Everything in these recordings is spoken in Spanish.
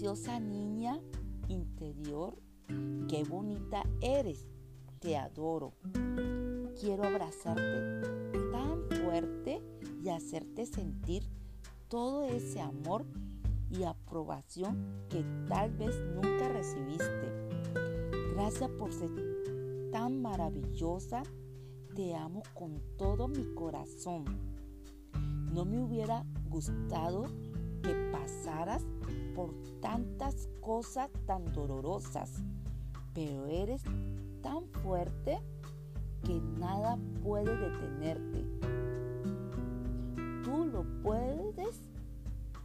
niña interior, qué bonita eres, te adoro. Quiero abrazarte tan fuerte y hacerte sentir todo ese amor y aprobación que tal vez nunca recibiste. Gracias por ser tan maravillosa. Te amo con todo mi corazón. No me hubiera gustado que pasaras por tantas cosas tan dolorosas, pero eres tan fuerte que nada puede detenerte. Tú lo puedes,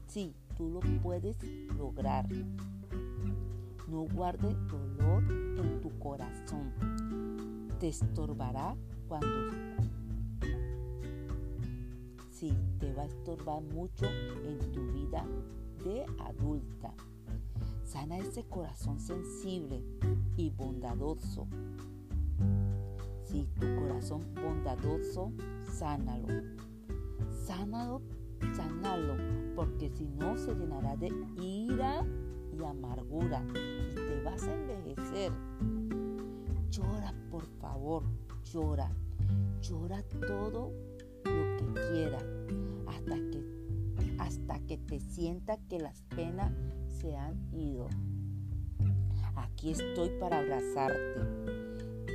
sí, tú lo puedes lograr. No guarde dolor en tu corazón. Te estorbará cuando... Sí, te va a estorbar mucho en tu vida adulta. Sana ese corazón sensible y bondadoso. Sí, tu corazón bondadoso, sánalo. Sánalo, sánalo, porque si no se llenará de ira y amargura y te vas a envejecer. Llora, por favor, llora. Llora todo lo que quiera hasta que te sienta que las penas se han ido. Aquí estoy para abrazarte.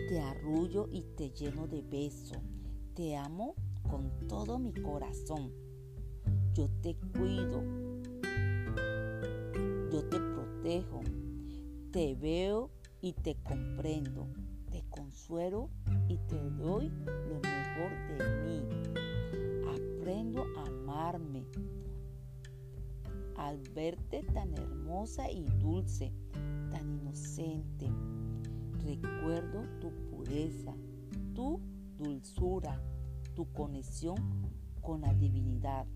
Te arrullo y te lleno de beso. Te amo con todo mi corazón. Yo te cuido. Yo te protejo. Te veo y te comprendo. Te consuelo y te doy lo mejor de mí. Aprendo a amarme al verte tan hermosa y dulce, tan inocente. Recuerdo tu pureza, tu dulzura, tu conexión con la divinidad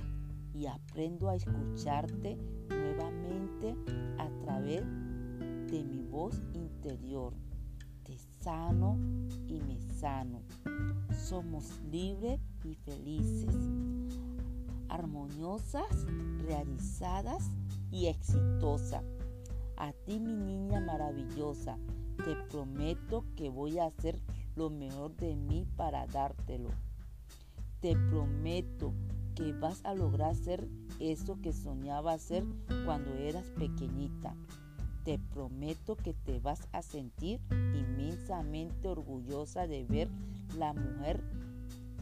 y aprendo a escucharte nuevamente a través de mi voz interior. Te sano y me sano. Somos libres y felices armoniosas, realizadas y exitosas. A ti mi niña maravillosa, te prometo que voy a hacer lo mejor de mí para dártelo. Te prometo que vas a lograr ser eso que soñaba ser cuando eras pequeñita. Te prometo que te vas a sentir inmensamente orgullosa de ver la mujer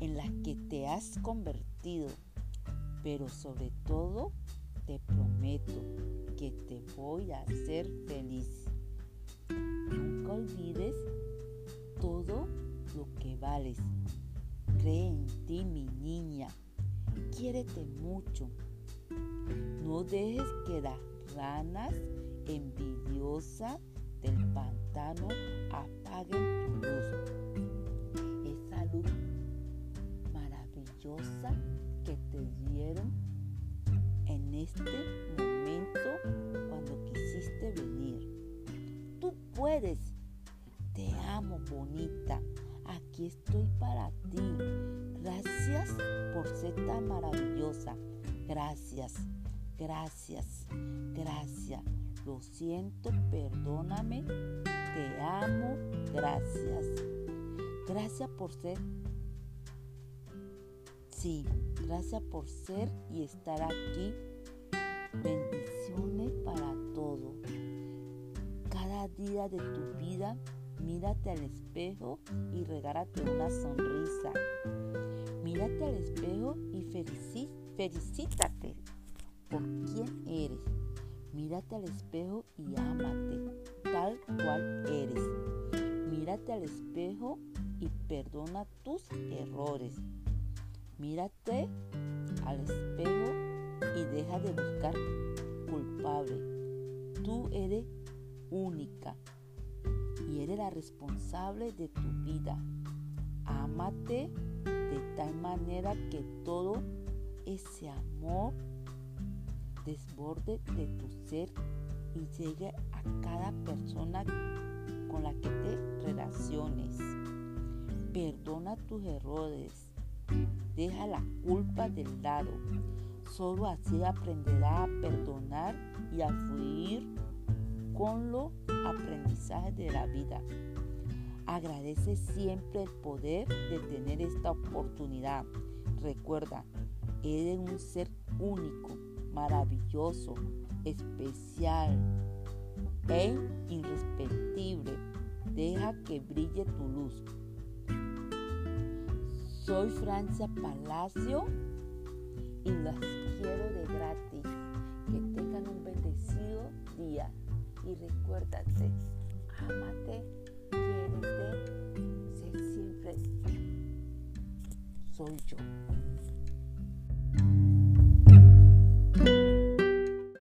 en la que te has convertido pero sobre todo te prometo que te voy a hacer feliz. Nunca olvides todo lo que vales. Cree en ti, mi niña. Quiérete mucho. No dejes que las ranas envidiosas del pantano apaguen que te dieron en este momento cuando quisiste venir. Tú puedes. Te amo, bonita. Aquí estoy para ti. Gracias por ser tan maravillosa. Gracias, gracias, gracias. Lo siento, perdóname. Te amo. Gracias. Gracias por ser Sí, gracias por ser y estar aquí. Bendiciones para todo. Cada día de tu vida, mírate al espejo y regálate una sonrisa. Mírate al espejo y felicítate por quién eres. Mírate al espejo y ámate tal cual eres. Mírate al espejo y perdona tus errores. Mírate al espejo y deja de buscar culpable. Tú eres única y eres la responsable de tu vida. Ámate de tal manera que todo ese amor desborde de tu ser y llegue a cada persona con la que te relaciones. Perdona tus errores Deja la culpa del lado. Solo así aprenderá a perdonar y a fluir con los aprendizajes de la vida. Agradece siempre el poder de tener esta oportunidad. Recuerda, eres un ser único, maravilloso, especial e irrespectible. Deja que brille tu luz. Soy Francia Palacio y las quiero de gratis. Que tengan un bendecido día y recuérdate, amate, quiérete, sé siempre soy yo.